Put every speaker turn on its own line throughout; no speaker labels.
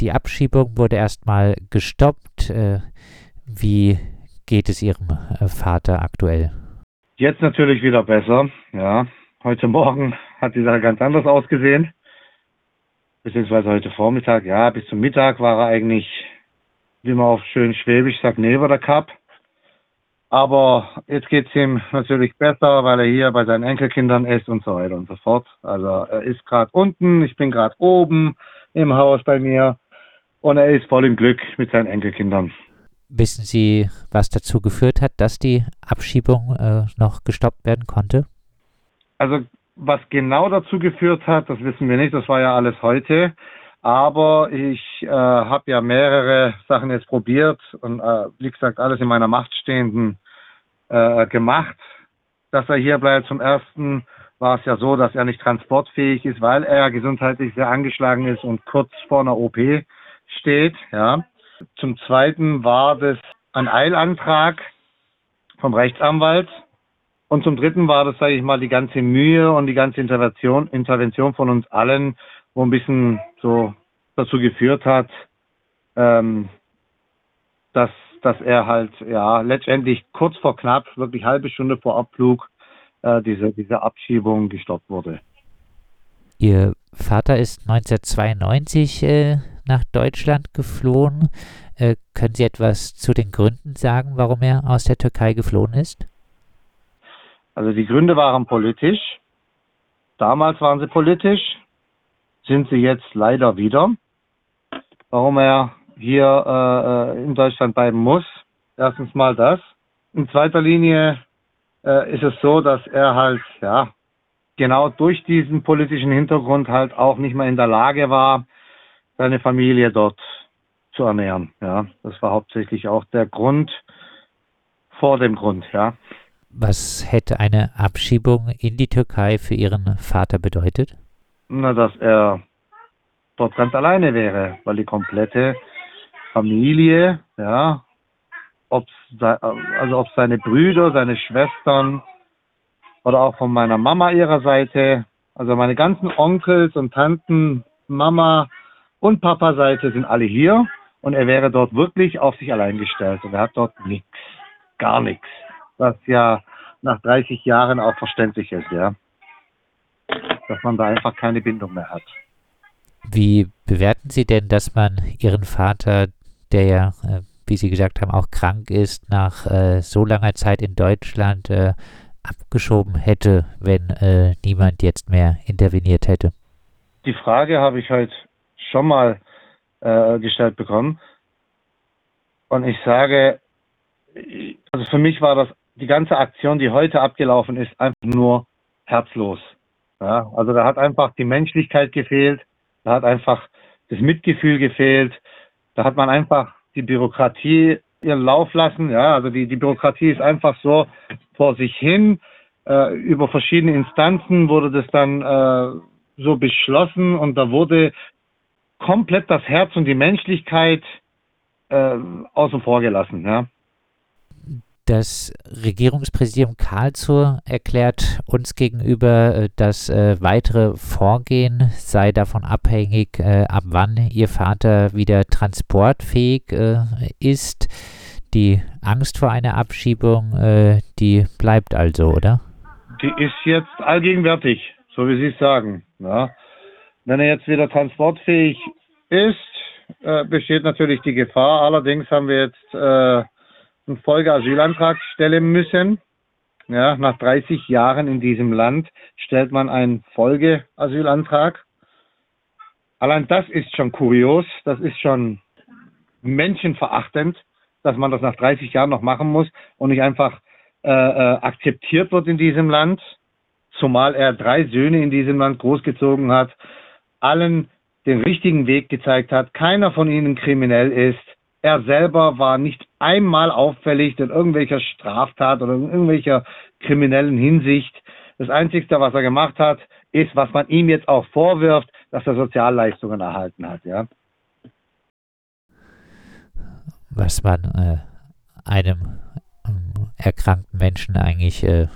die Abschiebung wurde erstmal gestoppt. Äh, wie geht es Ihrem äh, Vater aktuell?
Jetzt natürlich wieder besser. Ja, heute Morgen hat die Sache ganz anders ausgesehen. Beziehungsweise heute Vormittag. Ja, bis zum Mittag war er eigentlich, wie man auf schön Schwäbisch sagt, neben der Cup. Aber jetzt geht es ihm natürlich besser, weil er hier bei seinen Enkelkindern ist und so weiter und so fort. Also er ist gerade unten, ich bin gerade oben im Haus bei mir und er ist voll im Glück mit seinen Enkelkindern.
Wissen Sie, was dazu geführt hat, dass die Abschiebung äh, noch gestoppt werden konnte?
Also was genau dazu geführt hat, das wissen wir nicht. Das war ja alles heute. Aber ich äh, habe ja mehrere Sachen jetzt probiert und äh, wie gesagt alles in meiner Macht stehenden äh, gemacht, dass er hier bleibt. Zum ersten war es ja so, dass er nicht transportfähig ist, weil er gesundheitlich sehr angeschlagen ist und kurz vor einer OP steht. Ja. Zum zweiten war das ein Eilantrag vom Rechtsanwalt. Und zum dritten war das, sage ich mal, die ganze Mühe und die ganze Intervention, Intervention von uns allen, wo ein bisschen so dazu geführt hat, ähm, dass, dass er halt ja letztendlich kurz vor knapp, wirklich halbe Stunde vor Abflug, äh, diese, diese Abschiebung gestoppt wurde.
Ihr Vater ist 1992 äh, nach Deutschland geflohen. Äh, können Sie etwas zu den Gründen sagen, warum er aus der Türkei geflohen ist?
Also die Gründe waren politisch. Damals waren sie politisch sind sie jetzt leider wieder. Warum er hier äh, in Deutschland bleiben muss. Erstens mal das. In zweiter Linie äh, ist es so, dass er halt, ja, genau durch diesen politischen Hintergrund halt auch nicht mehr in der Lage war, seine Familie dort zu ernähren. Ja, das war hauptsächlich auch der Grund vor dem Grund, ja.
Was hätte eine Abschiebung in die Türkei für Ihren Vater bedeutet?
Na, dass er dort ganz alleine wäre, weil die komplette Familie, ja, also ob seine Brüder, seine Schwestern oder auch von meiner Mama ihrer Seite, also meine ganzen Onkels und Tanten, Mama und Papa Seite sind alle hier und er wäre dort wirklich auf sich allein gestellt und er hat dort nichts, gar nichts, was ja nach 30 Jahren auch verständlich ist, ja dass man da einfach keine Bindung mehr hat.
Wie bewerten Sie denn, dass man Ihren Vater, der ja, äh, wie Sie gesagt haben, auch krank ist, nach äh, so langer Zeit in Deutschland äh, abgeschoben hätte, wenn äh, niemand jetzt mehr interveniert hätte?
Die Frage habe ich heute schon mal äh, gestellt bekommen. Und ich sage, also für mich war das die ganze Aktion, die heute abgelaufen ist, einfach nur herzlos. Ja, also da hat einfach die Menschlichkeit gefehlt, da hat einfach das Mitgefühl gefehlt, da hat man einfach die Bürokratie ihren Lauf lassen. Ja, also die, die Bürokratie ist einfach so vor sich hin. Äh, über verschiedene Instanzen wurde das dann äh, so beschlossen und da wurde komplett das Herz und die Menschlichkeit äh, außen vor gelassen. Ja.
Das Regierungspräsidium Karlsruhe erklärt uns gegenüber, äh, das äh, weitere Vorgehen sei davon abhängig, äh, ab wann Ihr Vater wieder transportfähig äh, ist. Die Angst vor einer Abschiebung, äh, die bleibt also, oder?
Die ist jetzt allgegenwärtig, so wie Sie es sagen. Ja. Wenn er jetzt wieder transportfähig ist, äh, besteht natürlich die Gefahr. Allerdings haben wir jetzt einen Folgeasylantrag stellen müssen. Ja, nach 30 Jahren in diesem Land stellt man einen Folgeasylantrag. Allein das ist schon kurios, das ist schon menschenverachtend, dass man das nach 30 Jahren noch machen muss und nicht einfach äh, äh, akzeptiert wird in diesem Land, zumal er drei Söhne in diesem Land großgezogen hat, allen den richtigen Weg gezeigt hat, keiner von ihnen kriminell ist, er selber war nicht einmal auffällig in irgendwelcher Straftat oder in irgendwelcher kriminellen Hinsicht. Das Einzige, was er gemacht hat, ist, was man ihm jetzt auch vorwirft, dass er Sozialleistungen erhalten hat. Ja?
Was man äh, einem äh, erkrankten Menschen eigentlich äh,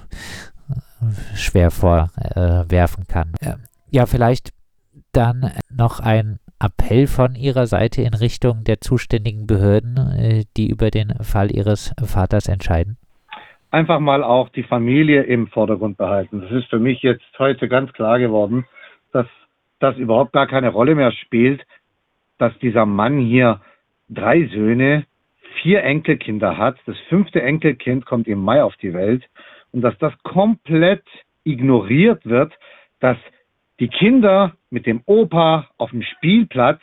schwer vorwerfen kann. Ja, vielleicht dann noch ein Appell von Ihrer Seite in Richtung der zuständigen Behörden, äh, die über den Fall Ihres Vaters entscheiden?
Einfach mal auch die Familie im Vordergrund behalten. Das ist für mich jetzt heute ganz klar geworden, dass das überhaupt gar keine Rolle mehr spielt, dass dieser Mann hier drei Söhne, vier Enkelkinder hat. Das fünfte Enkelkind kommt im Mai auf die Welt und dass das komplett ignoriert wird, dass die Kinder mit dem Opa auf dem Spielplatz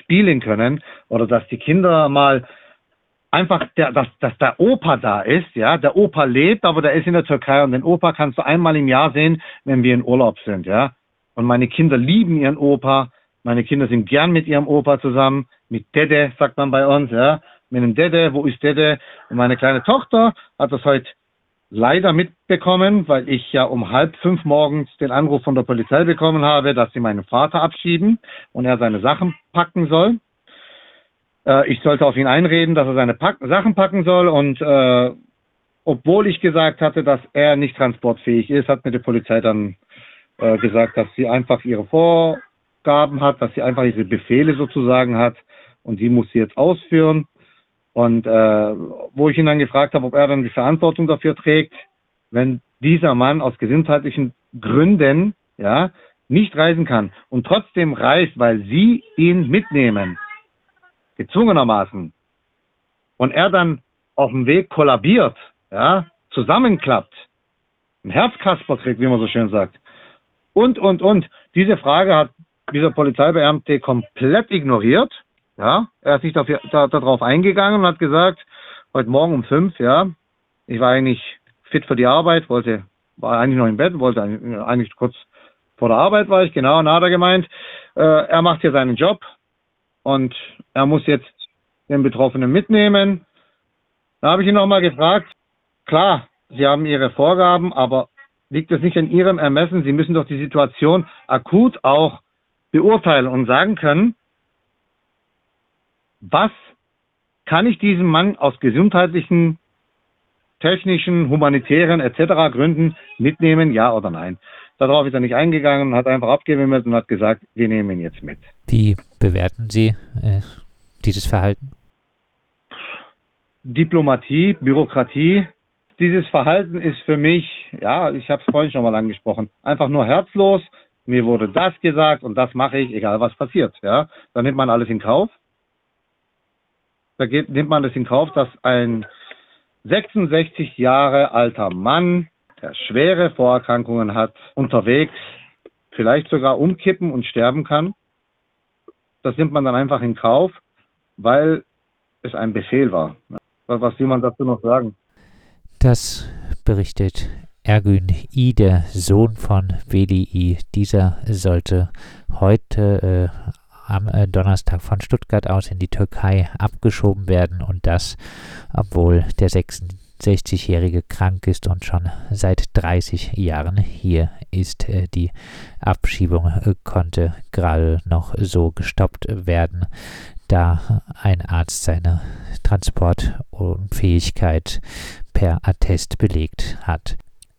spielen können oder dass die Kinder mal einfach, der, dass, dass der Opa da ist, ja, der Opa lebt, aber der ist in der Türkei und den Opa kannst du einmal im Jahr sehen, wenn wir in Urlaub sind, ja. Und meine Kinder lieben ihren Opa, meine Kinder sind gern mit ihrem Opa zusammen, mit Dede, sagt man bei uns, ja, mit dem Dede, wo ist Dede? Und meine kleine Tochter hat das heute leider mitbekommen, weil ich ja um halb fünf morgens den Anruf von der Polizei bekommen habe, dass sie meinen Vater abschieben und er seine Sachen packen soll. Äh, ich sollte auf ihn einreden, dass er seine Pack Sachen packen soll und äh, obwohl ich gesagt hatte, dass er nicht transportfähig ist, hat mir die Polizei dann äh, gesagt, dass sie einfach ihre Vorgaben hat, dass sie einfach diese Befehle sozusagen hat und die muss sie jetzt ausführen. Und äh, wo ich ihn dann gefragt habe, ob er dann die Verantwortung dafür trägt, wenn dieser Mann aus gesundheitlichen Gründen ja nicht reisen kann und trotzdem reist, weil sie ihn mitnehmen, gezwungenermaßen, und er dann auf dem Weg kollabiert, ja, zusammenklappt, ein Herzkasper kriegt, wie man so schön sagt, und, und, und. Diese Frage hat dieser Polizeibeamte komplett ignoriert ja, er ist nicht darauf, da, darauf eingegangen und hat gesagt, heute Morgen um fünf, ja, ich war eigentlich fit für die Arbeit, wollte, war eigentlich noch im Bett, wollte eigentlich kurz vor der Arbeit war ich, genau, und hat er gemeint, äh, er macht hier seinen Job und er muss jetzt den Betroffenen mitnehmen. Da habe ich ihn nochmal gefragt, klar, Sie haben Ihre Vorgaben, aber liegt es nicht in Ihrem Ermessen? Sie müssen doch die Situation akut auch beurteilen und sagen können, was kann ich diesem Mann aus gesundheitlichen, technischen, humanitären etc. Gründen mitnehmen, ja oder nein? Darauf ist er nicht eingegangen, hat einfach abgewimmelt und hat gesagt, wir nehmen ihn jetzt mit.
Wie bewerten Sie äh, dieses Verhalten?
Diplomatie, Bürokratie. Dieses Verhalten ist für mich, ja, ich habe es vorhin schon mal angesprochen, einfach nur herzlos. Mir wurde das gesagt und das mache ich, egal was passiert. Ja, dann nimmt man alles in Kauf da geht, nimmt man es in Kauf, dass ein 66 Jahre alter Mann, der schwere Vorerkrankungen hat, unterwegs vielleicht sogar umkippen und sterben kann. Das nimmt man dann einfach in Kauf, weil es ein Befehl war. Was will man dazu noch sagen?
Das berichtet Ergün I, der Sohn von Veli I. Dieser sollte heute äh, am äh, Donnerstag von Stuttgart aus in die Türkei abgeschoben werden und das, obwohl der 66-Jährige krank ist und schon seit 30 Jahren hier ist. Äh, die Abschiebung äh, konnte gerade noch so gestoppt werden, da ein Arzt seine Transportunfähigkeit per Attest belegt hat.